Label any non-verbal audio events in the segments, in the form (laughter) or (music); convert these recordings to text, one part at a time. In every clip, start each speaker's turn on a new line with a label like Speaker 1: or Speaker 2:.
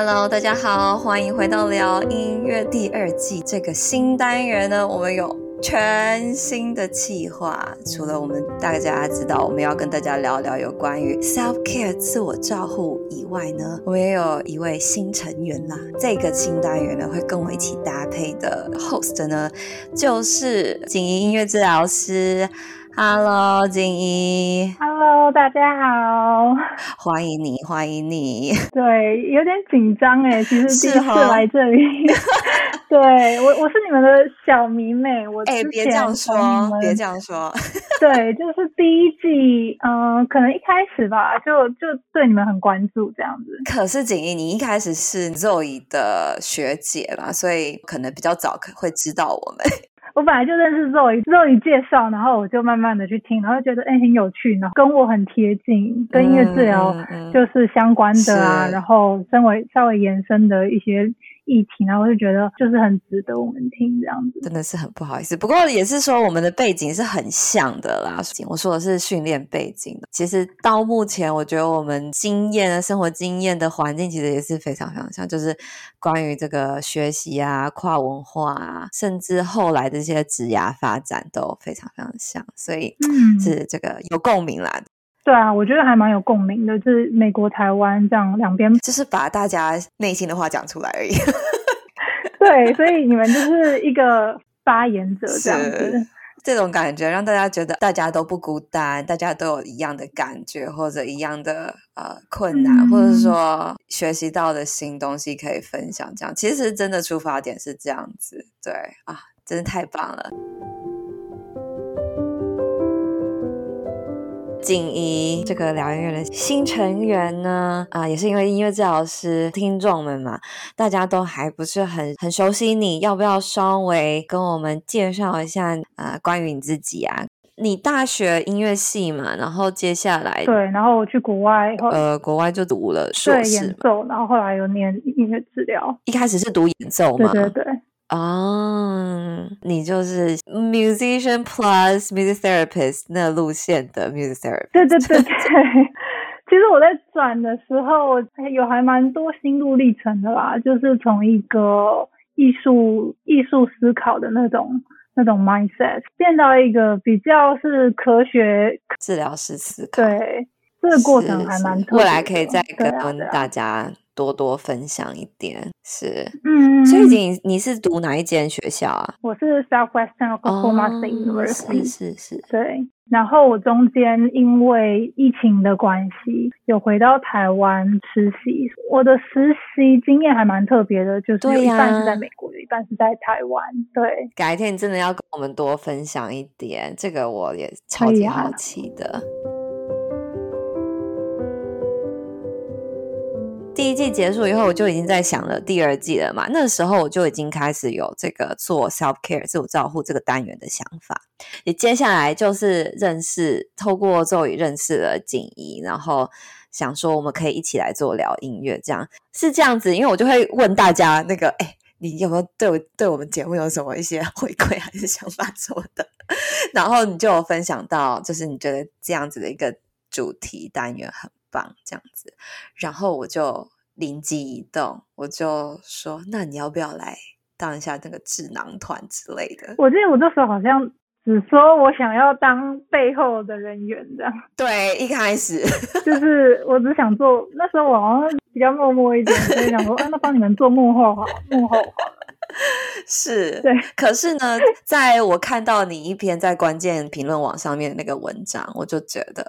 Speaker 1: Hello，大家好，欢迎回到聊音乐第二季这个新单元呢，我们有全新的企划。除了我们大家知道我们要跟大家聊聊有关于 self care 自我照护以外呢，我们也有一位新成员啦。这个新单元呢，会跟我一起搭配的 host 呢，就是景怡音乐治疗师。Hello，景怡。
Speaker 2: 大家好。(laughs)
Speaker 1: 欢迎你，欢迎你。(laughs)
Speaker 2: 对，有点紧张哎，其实第一次来这里。(laughs) 对我，我是你们的小迷妹。我
Speaker 1: 哎，别这样说，别这样说。
Speaker 2: 对，就是第一季，嗯、呃，可能一开始吧，就就对你们很关注这样子。
Speaker 1: 可是景怡，你一开始是 Zoe 的学姐嘛，所以可能比较早可会知道我们。
Speaker 2: 我本来就认识 Zoe，Zoe 介绍，然后我就慢慢的去听，然后觉得哎、欸、很有趣，然后跟我很贴近，跟音乐治疗就是相关的啊，嗯嗯、然后身为稍微延伸的一些。议题，然后我就觉得就是很值得我们听这样子，
Speaker 1: 真的是很不好意思。不过也是说我们的背景是很像的啦。我说的是训练背景，其实到目前我觉得我们经验、生活经验的环境其实也是非常非常像，就是关于这个学习啊、跨文化啊，甚至后来的这些职涯发展都非常非常像，所以是这个有共鸣啦。
Speaker 2: 对啊，我觉得还蛮有共鸣的，就是美国、台湾这样两边，
Speaker 1: 就是把大家内心的话讲出来而已。(laughs)
Speaker 2: 对，所以你们就是一个发言者这样子，
Speaker 1: 这种感觉让大家觉得大家都不孤单，大家都有一样的感觉或者一样的呃困难，嗯、或者说学习到的新东西可以分享。这样其实真的出发点是这样子，对啊，真的太棒了。景怡这个疗音乐的新成员呢，啊、呃，也是因为音乐治疗师听众们嘛，大家都还不是很很熟悉你，要不要稍微跟我们介绍一下啊、呃？关于你自己啊，你大学音乐系嘛，然后接下来
Speaker 2: 对，然后我去国外，
Speaker 1: 呃，国外就读了硕士
Speaker 2: 演奏，然后后来又念音乐治疗，
Speaker 1: 一开始是读演奏嘛，
Speaker 2: 对对对。
Speaker 1: 哦，oh, 你就是 musician plus music therapist 那路线的 music therapist。
Speaker 2: 对对对对，其实我在转的时候有还蛮多心路历程的啦，就是从一个艺术艺术思考的那种那种 mindset 变到一个比较是科学
Speaker 1: 治疗师思考。
Speaker 2: 对，这个过程还蛮特别的。
Speaker 1: 未来可以再跟大家。多多分享一点是，嗯，所以你你是读哪一间学校啊？
Speaker 2: 我是 Southwestern Oklahoma State University，
Speaker 1: 是是是，
Speaker 2: 对。然后我中间因为疫情的关系，有回到台湾实习。我的实习经验还蛮特别的，就是有一半是在美国，有一半是在台湾。对，
Speaker 1: 改天你真的要跟我们多分享一点，这个我也超级好奇的。第一季结束以后，我就已经在想了第二季了嘛。那时候我就已经开始有这个做 self care 自我照护这个单元的想法。也接下来就是认识，透过咒语认识了景怡，然后想说我们可以一起来做聊音乐，这样是这样子。因为我就会问大家，那个哎，你有没有对我对我们节目有什么一些 (laughs) 回馈还是想法什么的？(laughs) 然后你就有分享到，就是你觉得这样子的一个主题单元很。棒，这样子，然后我就灵机一动，我就说：“那你要不要来当一下那个智囊团之类的？”
Speaker 2: 我记得我那时候好像只说我想要当背后的人员这样。
Speaker 1: 对，一开始 (laughs)
Speaker 2: 就是我只想做，那时候我好像比较默默一点，所以想说：“哎，(laughs) 那帮你们做幕后好，幕后好了。(laughs) ”
Speaker 1: 是，
Speaker 2: 对。
Speaker 1: 可是呢，在我看到你一篇在关键评论网上面的那个文章，我就觉得。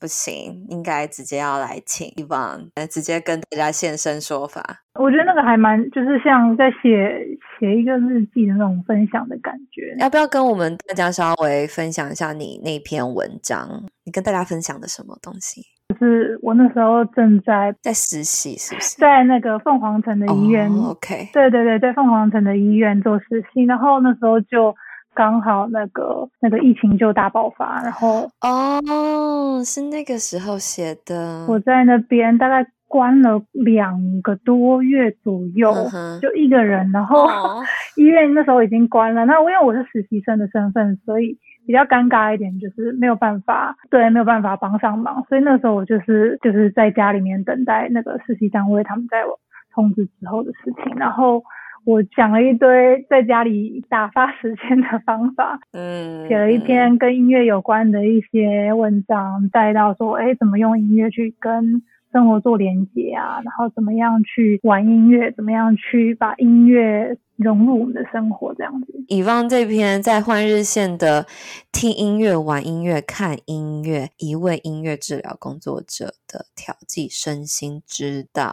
Speaker 1: 不行，应该直接要来请 Yvonne 来直接跟大家现身说法。
Speaker 2: 我觉得那个还蛮，就是像在写写一个日记的那种分享的感觉。
Speaker 1: 要不要跟我们大家稍微分享一下你那篇文章？你跟大家分享的什么东西？
Speaker 2: 就是我那时候正在
Speaker 1: 在实习，是不是？
Speaker 2: 在那个凤凰城的医院。
Speaker 1: Oh, OK。
Speaker 2: 对对对，在凤凰城的医院做实习，然后那时候就。刚好那个那个疫情就大爆发，然后
Speaker 1: 哦，是那个时候写的。
Speaker 2: 我在那边大概关了两个多月左右，嗯、就一个人，然后、哦、(laughs) 医院那时候已经关了。那因为我是实习生的身份，所以比较尴尬一点，就是没有办法，对，没有办法帮上忙。所以那时候我就是就是在家里面等待那个实习单位他们在我。通知之后的事情，然后我讲了一堆在家里打发时间的方法，嗯，写了一篇跟音乐有关的一些文章，带到说，哎，怎么用音乐去跟生活做连接啊，然后怎么样去玩音乐，怎么样去把音乐融入我们的生活，这样子。
Speaker 1: 以方这篇在换日线的听音乐、玩音乐、看音乐，一位音乐治疗工作者的调剂身心之道。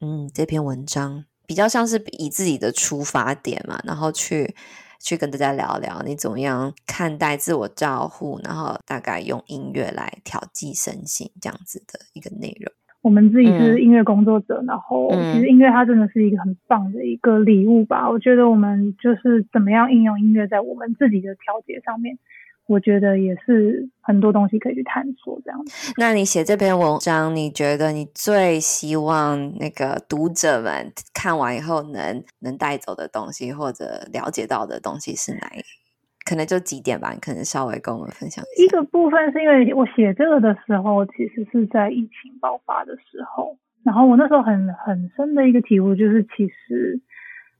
Speaker 1: 嗯，这篇文章比较像是以自己的出发点嘛，然后去去跟大家聊聊你怎么样看待自我照护，然后大概用音乐来调剂身心这样子的一个内容。
Speaker 2: 我们自己是音乐工作者，嗯、然后其实音乐它真的是一个很棒的一个礼物吧。嗯、我觉得我们就是怎么样应用音乐在我们自己的调节上面，我觉得也是很多东西可以去探索这样子。
Speaker 1: 那你写这篇文章，你觉得你最希望那个读者们看完以后能能带走的东西，或者了解到的东西是哪一？可能就几点吧，你可能稍微跟我们分享一下。
Speaker 2: 一个部分是因为我写这个的时候，其实是在疫情爆发的时候，然后我那时候很很深的一个体悟就是，其实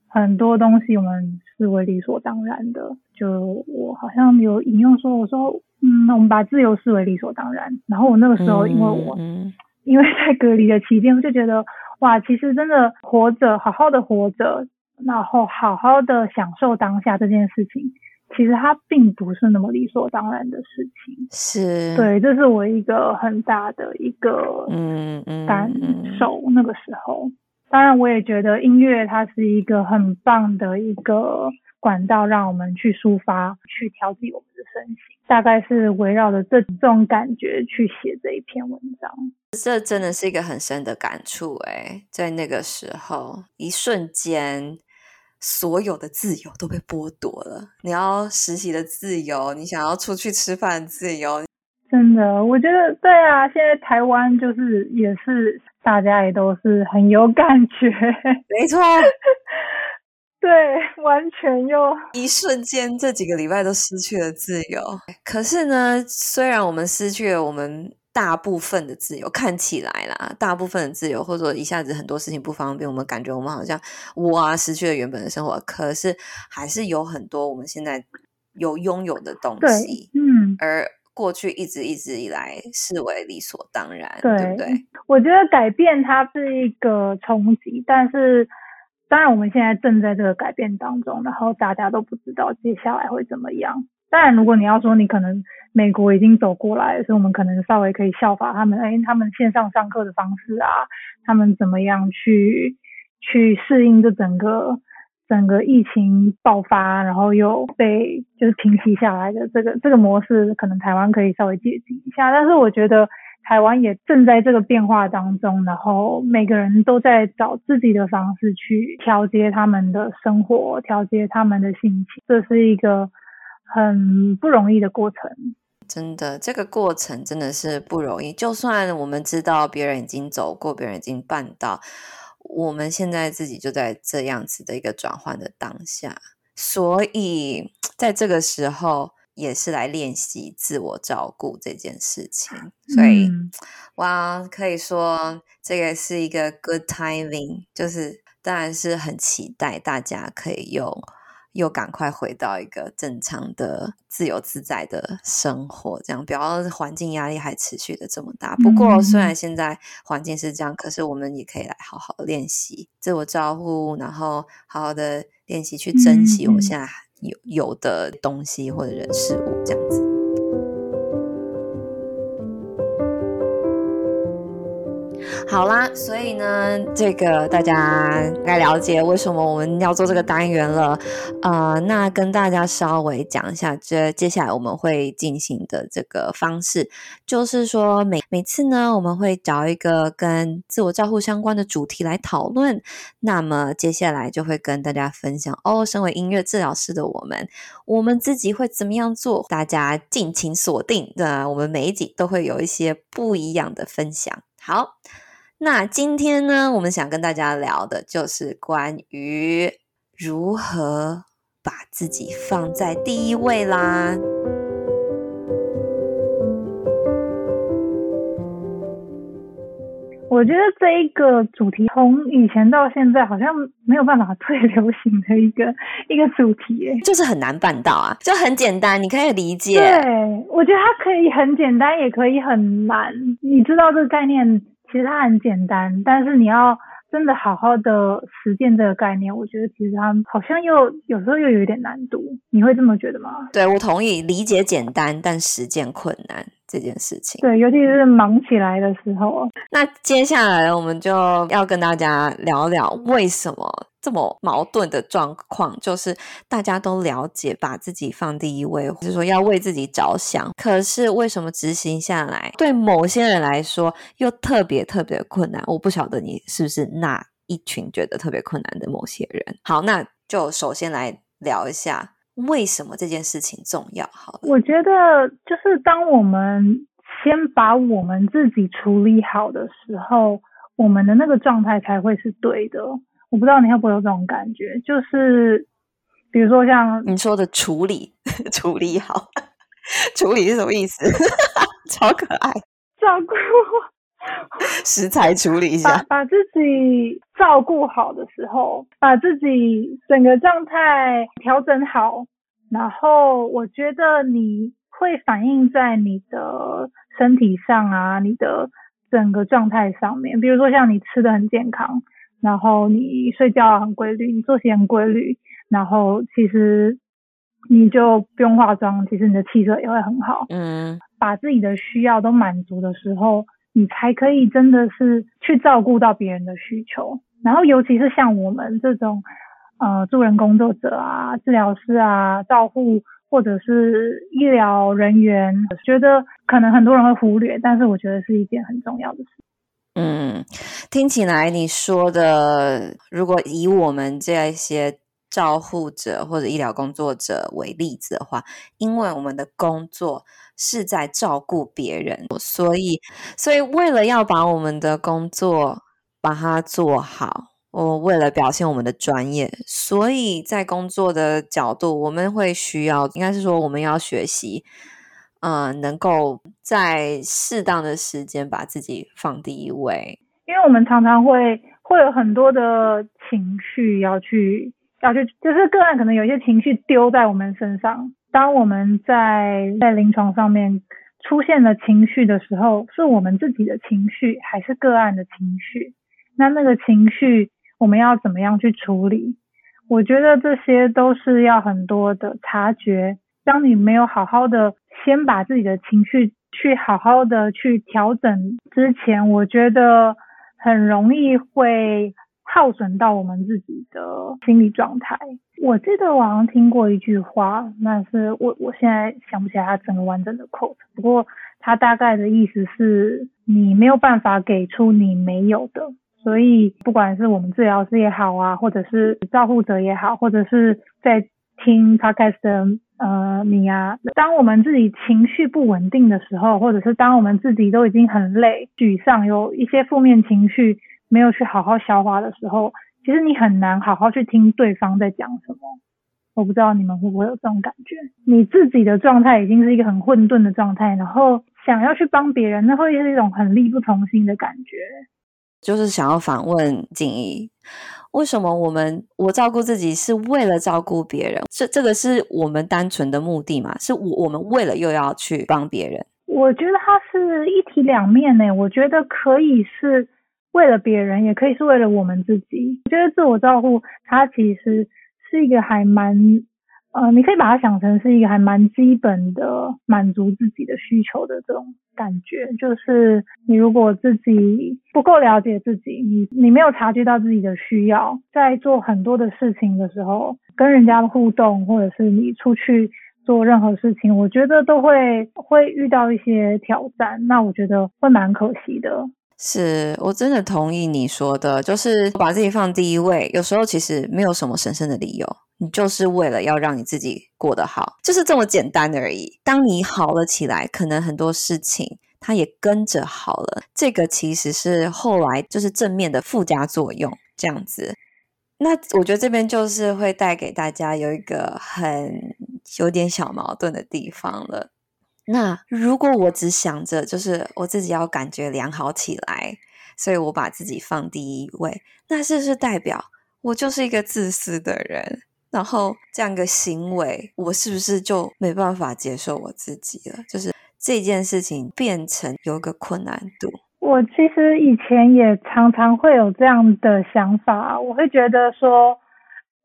Speaker 2: 很多东西我们视为理所当然的。就我好像有引用说，我说，嗯，我们把自由视为理所当然。然后我那个时候，因为我、嗯、因为在隔离的期间，我就觉得，哇，其实真的活着，好好的活着，然后好好的享受当下这件事情。其实它并不是那么理所当然的事情，
Speaker 1: 是
Speaker 2: 对，这是我一个很大的一个嗯嗯感受。那个时候，当然我也觉得音乐它是一个很棒的一个管道，让我们去抒发、去调剂我们的身心。大概是围绕着这这种感觉去写这一篇文章。
Speaker 1: 这真的是一个很深的感触诶，在那个时候，一瞬间。所有的自由都被剥夺了。你要实习的自由，你想要出去吃饭的自由，
Speaker 2: 真的，我觉得对啊。现在台湾就是也是大家也都是很有感觉，
Speaker 1: 没错，
Speaker 2: 对，完全又
Speaker 1: 一瞬间这几个礼拜都失去了自由。可是呢，虽然我们失去了我们。大部分的自由看起来啦，大部分的自由，或者说一下子很多事情不方便，我们感觉我们好像哇失去了原本的生活。可是还是有很多我们现在有拥有的东西，嗯，而过去一直一直以来视为理所当然，对，对不对？
Speaker 2: 我觉得改变它是一个冲击，但是当然我们现在正在这个改变当中，然后大家都不知道接下来会怎么样。当然，如果你要说你可能美国已经走过来，所以我们可能稍微可以效法他们，哎，他们线上上课的方式啊，他们怎么样去去适应这整个整个疫情爆发，然后又被就是平息下来的这个这个模式，可能台湾可以稍微借鉴一下。但是我觉得台湾也正在这个变化当中，然后每个人都在找自己的方式去调节他们的生活，调节他们的心情，这是一个。很不容易的过程，
Speaker 1: 真的，这个过程真的是不容易。就算我们知道别人已经走过，别人已经办到，我们现在自己就在这样子的一个转换的当下，所以在这个时候也是来练习自我照顾这件事情。所以，嗯、哇，可以说这个是一个 good timing，就是当然是很期待大家可以用。又赶快回到一个正常的、自由自在的生活，这样不要环境压力还持续的这么大。不过，虽然现在环境是这样，可是我们也可以来好好的练习自我照顾，然后好好的练习去珍惜我们现在有有的东西或者人事物，这样子。好啦，所以呢，这个大家该了解为什么我们要做这个单元了。呃，那跟大家稍微讲一下，这接下来我们会进行的这个方式，就是说每每次呢，我们会找一个跟自我照护相关的主题来讨论。那么接下来就会跟大家分享哦，身为音乐治疗师的我们，我们自己会怎么样做？大家敬请锁定。那我们每一集都会有一些不一样的分享。好。那今天呢，我们想跟大家聊的就是关于如何把自己放在第一位啦。
Speaker 2: 我我觉得这一个主题从以前到现在好像没有办法 (laughs) 最流行的一个一个主题，哎，
Speaker 1: 就是很难办到啊，就很简单，你可以理解。
Speaker 2: 对，我觉得它可以很简单，也可以很难。你知道这个概念，其实它很简单，但是你要。真的好好的实践这个概念，我觉得其实它好像又有时候又有一点难度，你会这么觉得吗？
Speaker 1: 对，我同意，理解简单，但实践困难这件事情。
Speaker 2: 对，尤其是忙起来的时候。
Speaker 1: 那接下来我们就要跟大家聊聊为什么。这么矛盾的状况，就是大家都了解，把自己放第一位，或者说要为自己着想。可是为什么执行下来，对某些人来说又特别特别困难？我不晓得你是不是那一群觉得特别困难的某些人。好，那就首先来聊一下为什么这件事情重要。好了，
Speaker 2: 我觉得就是当我们先把我们自己处理好的时候，我们的那个状态才会是对的。我不知道你会不会有这种感觉，就是比如说像
Speaker 1: 你说的处理，(laughs) 处理好，(laughs) 处理是什么意思？(laughs) 超可爱，
Speaker 2: 照顾 (laughs)
Speaker 1: 食材处理一下，
Speaker 2: 把，把自己照顾好的时候，把自己整个状态调整好，然后我觉得你会反映在你的身体上啊，你的整个状态上面，比如说像你吃的很健康。然后你睡觉很规律，你作息很规律，然后其实你就不用化妆，其实你的气色也会很好。嗯，把自己的需要都满足的时候，你才可以真的是去照顾到别人的需求。然后尤其是像我们这种呃助人工作者啊、治疗师啊、照护或者是医疗人员，觉得可能很多人会忽略，但是我觉得是一件很重要的事。
Speaker 1: 嗯，听起来你说的，如果以我们这样一些照护者或者医疗工作者为例子的话，因为我们的工作是在照顾别人，所以，所以为了要把我们的工作把它做好，我为了表现我们的专业，所以在工作的角度，我们会需要，应该是说我们要学习。嗯、呃，能够在适当的时间把自己放第一位，
Speaker 2: 因为我们常常会会有很多的情绪要去要去，就是个案可能有一些情绪丢在我们身上。当我们在在临床上面出现了情绪的时候，是我们自己的情绪还是个案的情绪？那那个情绪我们要怎么样去处理？我觉得这些都是要很多的察觉。当你没有好好的先把自己的情绪去好好的去调整之前，我觉得很容易会耗损到我们自己的心理状态。我记得我好像听过一句话，那是我我现在想不起来它整个完整的 quote，不过它大概的意思是你没有办法给出你没有的，所以不管是我们治疗师也好啊，或者是照护者也好，或者是在听 podcast 的。呃，你、啊，当我们自己情绪不稳定的时候，或者是当我们自己都已经很累、沮丧，有一些负面情绪没有去好好消化的时候，其实你很难好好去听对方在讲什么。我不知道你们会不会有这种感觉？你自己的状态已经是一个很混沌的状态，然后想要去帮别人，那会是一种很力不从心的感觉。
Speaker 1: 就是想要反问静怡。为什么我们我照顾自己是为了照顾别人？这这个是我们单纯的目的嘛？是我我们为了又要去帮别人？
Speaker 2: 我觉得它是一体两面呢。我觉得可以是为了别人，也可以是为了我们自己。我觉得自我照顾它其实是一个还蛮。呃，你可以把它想成是一个还蛮基本的满足自己的需求的这种感觉，就是你如果自己不够了解自己，你你没有察觉到自己的需要，在做很多的事情的时候，跟人家的互动，或者是你出去做任何事情，我觉得都会会遇到一些挑战，那我觉得会蛮可惜的。
Speaker 1: 是，我真的同意你说的，就是把自己放第一位，有时候其实没有什么神圣的理由。你就是为了要让你自己过得好，就是这么简单而已。当你好了起来，可能很多事情它也跟着好了。这个其实是后来就是正面的附加作用，这样子。那我觉得这边就是会带给大家有一个很有点小矛盾的地方了。那如果我只想着就是我自己要感觉良好起来，所以我把自己放第一位，那是不是代表我就是一个自私的人？然后这样一个行为，我是不是就没办法接受我自己了？就是这件事情变成有个困难度。
Speaker 2: 我其实以前也常常会有这样的想法，我会觉得说，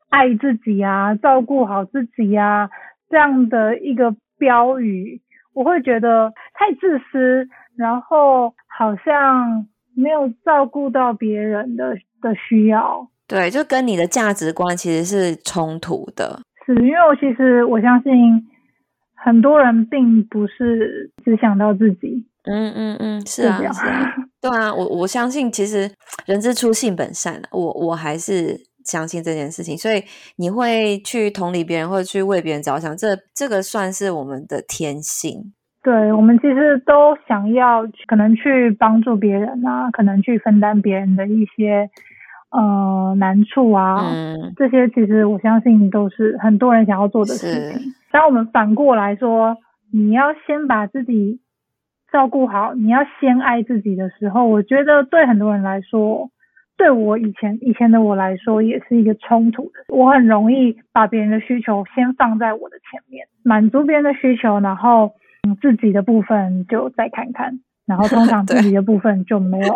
Speaker 2: 爱自己啊，照顾好自己啊，这样的一个标语，我会觉得太自私，然后好像没有照顾到别人的的需要。
Speaker 1: 对，就跟你的价值观其实是冲突的。
Speaker 2: 是，因为我其实我相信很多人并不是只想到自己。
Speaker 1: 嗯嗯嗯，是啊，是啊，对啊，我我相信其实人之初性本善，我我还是相信这件事情。所以你会去同理别人，或者去为别人着想，这这个算是我们的天性。
Speaker 2: 对，我们其实都想要可能去帮助别人啊，可能去分担别人的一些。呃，难处啊，嗯，这些其实我相信都是很多人想要做的事情。当我们反过来说，你要先把自己照顾好，你要先爱自己的时候，我觉得对很多人来说，对我以前以前的我来说，也是一个冲突的。我很容易把别人的需求先放在我的前面，满足别人的需求，然后嗯，自己的部分就再看看。然后通常自己的部分就没有，(laughs)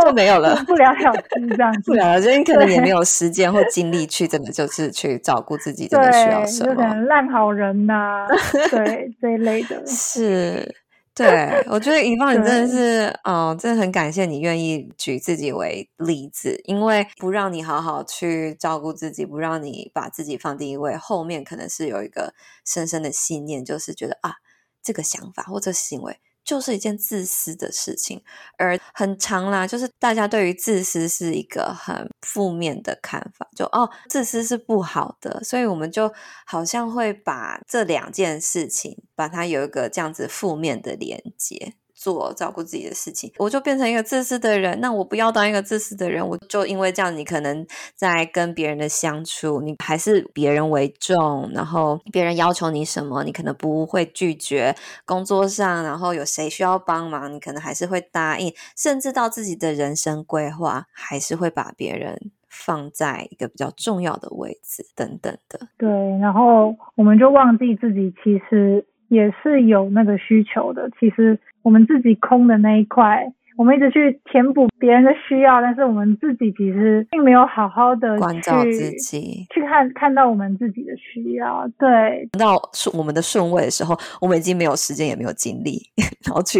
Speaker 1: 就，就没有了，
Speaker 2: 不了了之这样子。(laughs)
Speaker 1: 不了了之，你可能也没有时间或精力去，真的就是去照顾自己，真的需要什么？
Speaker 2: 就可能烂好人呐、(laughs) 啊，对这一类的。
Speaker 1: 是，对，我觉得遗忘你真的是，哦，真的很感谢你愿意举自己为例子，因为不让你好好去照顾自己，不让你把自己放第一位，后面可能是有一个深深的信念，就是觉得啊，这个想法或者行为。就是一件自私的事情，而很长啦，就是大家对于自私是一个很负面的看法，就哦，自私是不好的，所以我们就好像会把这两件事情，把它有一个这样子负面的连接。做照顾自己的事情，我就变成一个自私的人。那我不要当一个自私的人，我就因为这样，你可能在跟别人的相处，你还是别人为重，然后别人要求你什么，你可能不会拒绝。工作上，然后有谁需要帮忙，你可能还是会答应，甚至到自己的人生规划，还是会把别人放在一个比较重要的位置，等等的。
Speaker 2: 对，然后我们就忘记自己其实也是有那个需求的，其实。我们自己空的那一块，我们一直去填补别人的需要，但是我们自己其实并没有好好的
Speaker 1: 关照自己，
Speaker 2: 去看看到我们自己的需要。对，
Speaker 1: 到顺我们的顺位的时候，我们已经没有时间，也没有精力，(laughs) 然后去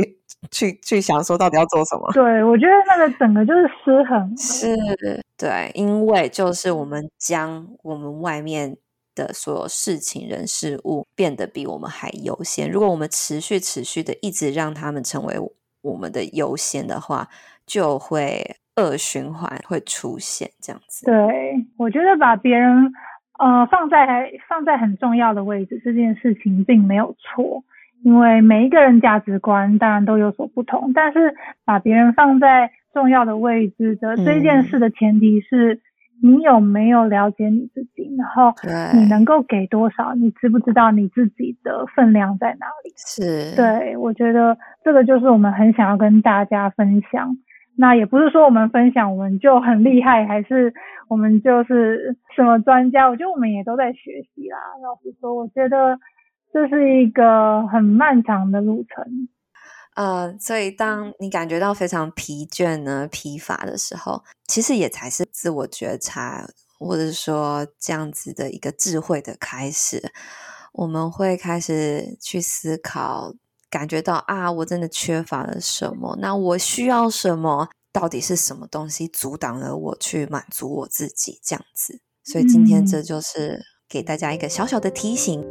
Speaker 1: 去去想说到底要做什么。
Speaker 2: 对，我觉得那个整个就是失衡。
Speaker 1: 是，对，因为就是我们将我们外面。的所有事情、人、事物变得比我们还优先。如果我们持续、持续的一直让他们成为我们的优先的话，就会恶循环会出现这样子。
Speaker 2: 对，我觉得把别人呃放在放在很重要的位置这件事情并没有错，因为每一个人价值观当然都有所不同。但是把别人放在重要的位置的这件事的前提是。嗯你有没有了解你自己？然后你能够给多少？你知不知道你自己的分量在哪里？
Speaker 1: 是，
Speaker 2: 对，我觉得这个就是我们很想要跟大家分享。那也不是说我们分享我们就很厉害，还是我们就是什么专家？我觉得我们也都在学习啦。老实说，我觉得这是一个很漫长的路程。
Speaker 1: 呃，所以当你感觉到非常疲倦呢、疲乏的时候，其实也才是自我觉察，或者说这样子的一个智慧的开始。我们会开始去思考，感觉到啊，我真的缺乏了什么？那我需要什么？到底是什么东西阻挡了我去满足我自己？这样子。所以今天这就是给大家一个小小的提醒。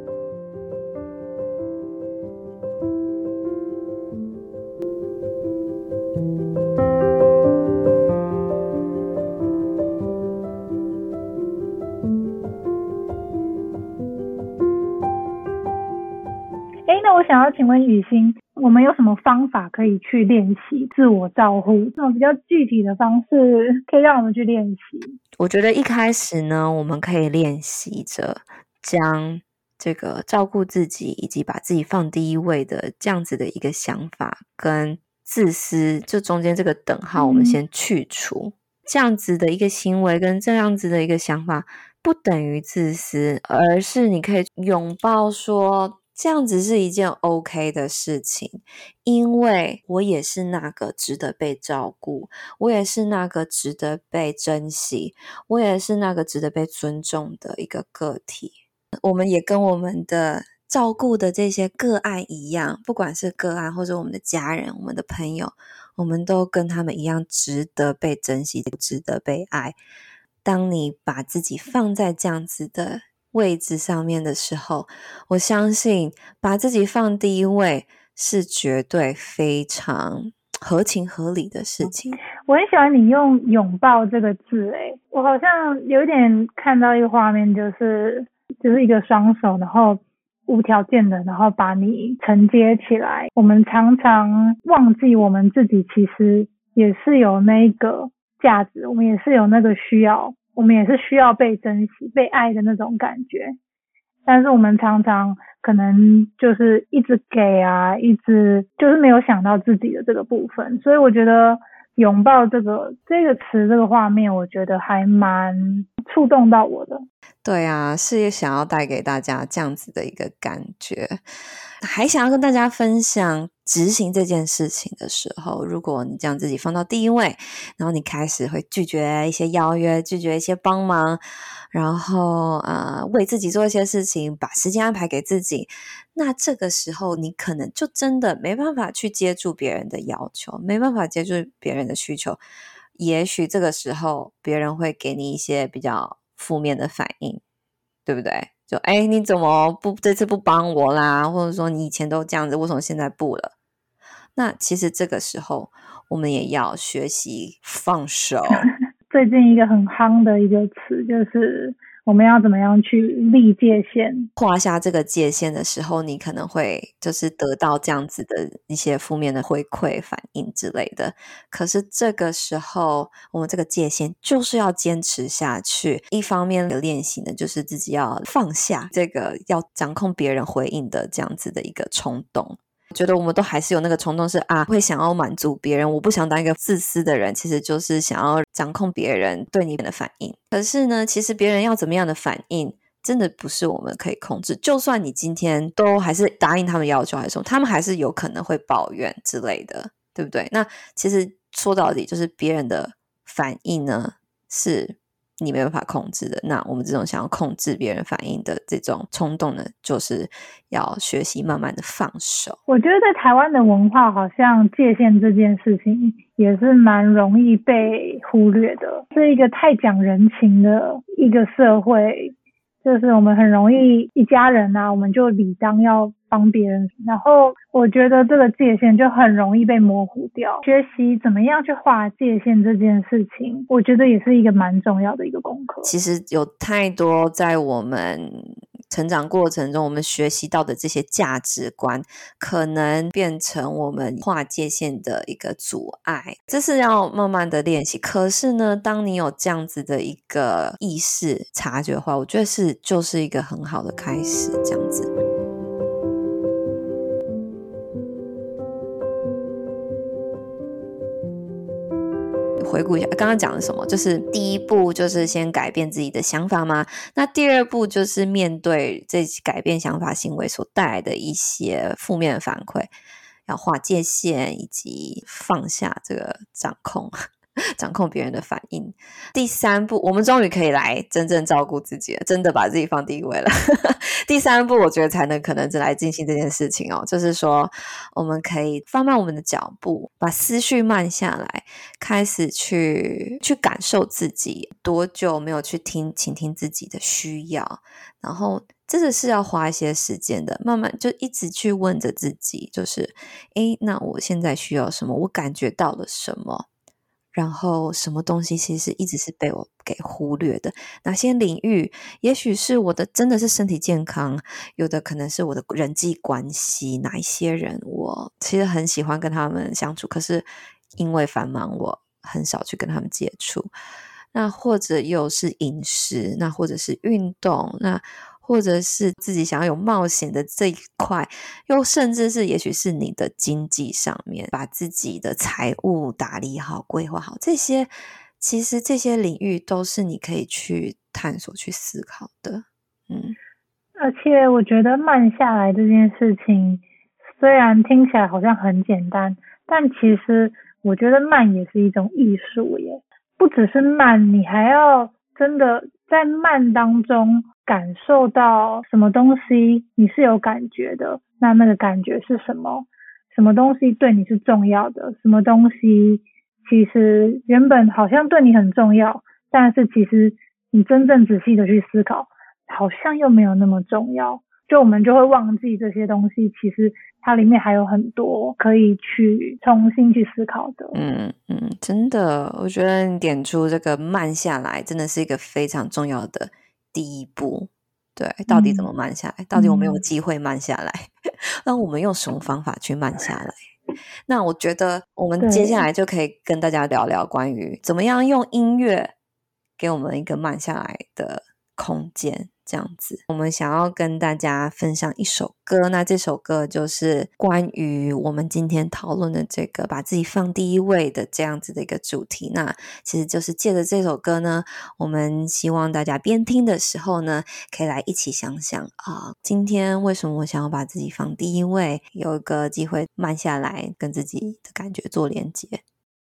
Speaker 2: 请问雨欣，我们有什么方法可以去练习自我照护？这种比较具体的方式，(laughs) 可以让我们去练习。
Speaker 1: 我觉得一开始呢，我们可以练习着将这个照顾自己以及把自己放第一位的这样子的一个想法，跟自私，就中间这个等号，我们先去除。嗯、这样子的一个行为跟这样子的一个想法，不等于自私，而是你可以拥抱说。这样子是一件 OK 的事情，因为我也是那个值得被照顾，我也是那个值得被珍惜，我也是那个值得被尊重的一个个体。我们也跟我们的照顾的这些个案一样，不管是个案或者我们的家人、我们的朋友，我们都跟他们一样值得被珍惜，值得被爱。当你把自己放在这样子的。位置上面的时候，我相信把自己放第一位是绝对非常合情合理的事情。
Speaker 2: 我很喜欢你用“拥抱”这个字，诶，我好像有点看到一个画面，就是就是一个双手，然后无条件的，然后把你承接起来。我们常常忘记，我们自己其实也是有那个价值，我们也是有那个需要。我们也是需要被珍惜、被爱的那种感觉，但是我们常常可能就是一直给啊，一直就是没有想到自己的这个部分，所以我觉得拥抱这个这个词、这个画面，我觉得还蛮触动到我的。
Speaker 1: 对啊，是想要带给大家这样子的一个感觉，还想要跟大家分享。执行这件事情的时候，如果你将自己放到第一位，然后你开始会拒绝一些邀约，拒绝一些帮忙，然后呃为自己做一些事情，把时间安排给自己，那这个时候你可能就真的没办法去接住别人的要求，没办法接住别人的需求。也许这个时候别人会给你一些比较负面的反应，对不对？就哎，你怎么不这次不帮我啦？或者说你以前都这样子，为什么现在不了？那其实这个时候，我们也要学习放手。(laughs)
Speaker 2: 最近一个很夯的一个词，就是我们要怎么样去立界限。
Speaker 1: 画下这个界限的时候，你可能会就是得到这样子的一些负面的回馈、反应之类的。可是这个时候，我们这个界限就是要坚持下去。一方面的练习呢，就是自己要放下这个要掌控别人回应的这样子的一个冲动。觉得我们都还是有那个冲动是，啊，会想要满足别人。我不想当一个自私的人，其实就是想要掌控别人对你的反应。可是呢，其实别人要怎么样的反应，真的不是我们可以控制。就算你今天都还是答应他们要求，还是说他们还是有可能会抱怨之类的，对不对？那其实说到底，就是别人的反应呢，是。你没办法控制的，那我们这种想要控制别人反应的这种冲动呢，就是要学习慢慢的放手。
Speaker 2: 我觉得在台湾的文化，好像界限这件事情也是蛮容易被忽略的，是一个太讲人情的一个社会，就是我们很容易一家人啊，我们就理当要。帮别人，然后我觉得这个界限就很容易被模糊掉。学习怎么样去划界限这件事情，我觉得也是一个蛮重要的一个功课。
Speaker 1: 其实有太多在我们成长过程中，我们学习到的这些价值观，可能变成我们划界限的一个阻碍。这是要慢慢的练习。可是呢，当你有这样子的一个意识察觉的话，我觉得是就是一个很好的开始，这样子。回顾一下，刚刚讲的什么？就是第一步就是先改变自己的想法吗？那第二步就是面对这改变想法行为所带来的一些负面反馈，要划界限以及放下这个掌控。掌控别人的反应。第三步，我们终于可以来真正照顾自己了，真的把自己放第一位了。(laughs) 第三步，我觉得才能可能来进行这件事情哦，就是说，我们可以放慢我们的脚步，把思绪慢下来，开始去去感受自己多久没有去听倾听自己的需要，然后这个是要花一些时间的，慢慢就一直去问着自己，就是，诶，那我现在需要什么？我感觉到了什么？然后，什么东西其实一直是被我给忽略的？哪些领域？也许是我的真的是身体健康，有的可能是我的人际关系。哪一些人我其实很喜欢跟他们相处，可是因为繁忙，我很少去跟他们接触。那或者又是饮食，那或者是运动，那。或者是自己想要有冒险的这一块，又甚至是也许是你的经济上面，把自己的财务打理好、规划好，这些其实这些领域都是你可以去探索、去思考的。嗯，
Speaker 2: 而且我觉得慢下来这件事情，虽然听起来好像很简单，但其实我觉得慢也是一种艺术耶。不只是慢，你还要真的在慢当中感受到什么东西你是有感觉的，那那个感觉是什么？什么东西对你是重要的？什么东西其实原本好像对你很重要，但是其实你真正仔细的去思考。好像又没有那么重要，就我们就会忘记这些东西，其实它里面还有很多可以去重新去思考的。
Speaker 1: 嗯嗯，真的，我觉得你点出这个慢下来，真的是一个非常重要的第一步。对，到底怎么慢下来？嗯、到底我们有机会慢下来？(laughs) 那、嗯、我们用什么方法去慢下来？那我觉得我们接下来就可以跟大家聊聊关于怎么样用音乐给我们一个慢下来的空间。这样子，我们想要跟大家分享一首歌。那这首歌就是关于我们今天讨论的这个把自己放第一位的这样子的一个主题。那其实就是借着这首歌呢，我们希望大家边听的时候呢，可以来一起想想啊，今天为什么我想要把自己放第一位？有一个机会慢下来，跟自己的感觉做连接。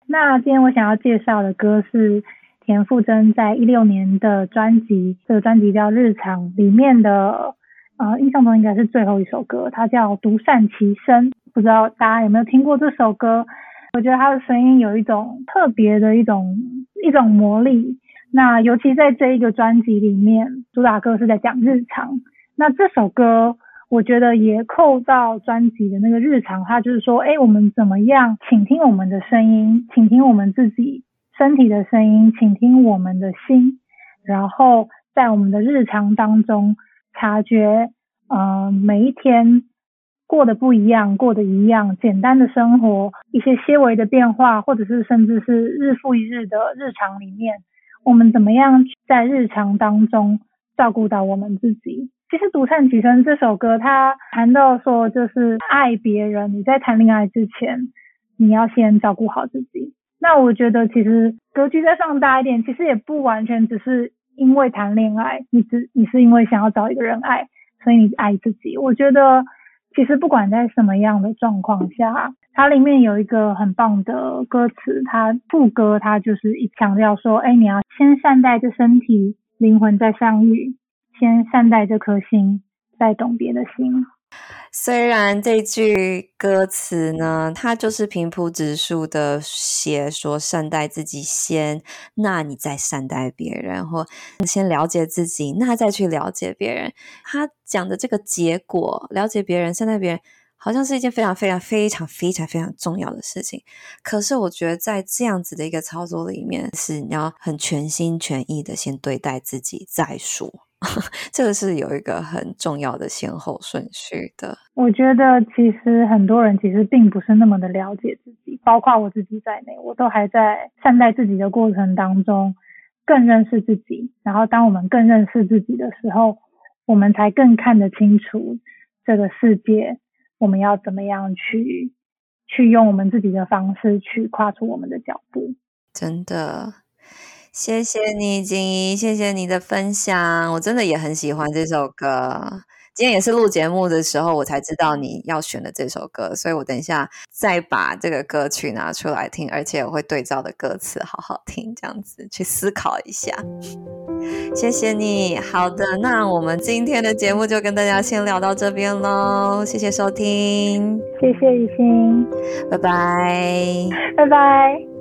Speaker 2: 那今天我想要介绍的歌是。田馥甄在一六年的专辑，这个专辑叫《日常》里面的，呃，印象中应该是最后一首歌，它叫《独善其身》。不知道大家有没有听过这首歌？我觉得他的声音有一种特别的一种一种魔力。那尤其在这一个专辑里面，主打歌是在讲日常。那这首歌，我觉得也扣到专辑的那个日常，它就是说，哎，我们怎么样倾听我们的声音，倾听我们自己。身体的声音，请听我们的心，然后在我们的日常当中察觉，嗯、呃，每一天过得不一样，过得一样，简单的生活，一些些微的变化，或者是甚至是日复一日的日常里面，我们怎么样在日常当中照顾到我们自己？其实《独善其身》这首歌，它谈到说，就是爱别人，你在谈恋爱之前，你要先照顾好自己。那我觉得其实格局再放大一点，其实也不完全只是因为谈恋爱，你只你是因为想要找一个人爱，所以你爱自己。我觉得其实不管在什么样的状况下，它里面有一个很棒的歌词，它副歌它就是一强调说，哎，你要先善待这身体，灵魂再相遇，先善待这颗心，再懂别的心。
Speaker 1: 虽然这句歌词呢，它就是平铺直述的写说善待自己先，那你再善待别人，或先了解自己，那再去了解别人。他讲的这个结果，了解别人、善待别人，好像是一件非常非常非常非常非常重要的事情。可是我觉得在这样子的一个操作里面，是你要很全心全意的先对待自己再说。(laughs) 这个是有一个很重要的先后顺序的。
Speaker 2: 我觉得其实很多人其实并不是那么的了解自己，包括我自己在内，我都还在善待自己的过程当中，更认识自己。然后当我们更认识自己的时候，我们才更看得清楚这个世界，我们要怎么样去去用我们自己的方式去跨出我们的脚步。
Speaker 1: 真的。谢谢你，静怡，谢谢你的分享，我真的也很喜欢这首歌。今天也是录节目的时候，我才知道你要选的这首歌，所以我等一下再把这个歌曲拿出来听，而且我会对照的歌词好好听，这样子去思考一下。谢谢你，好的，那我们今天的节目就跟大家先聊到这边喽，谢谢收听，
Speaker 2: 谢谢雨欣，
Speaker 1: 拜拜，
Speaker 2: 拜拜。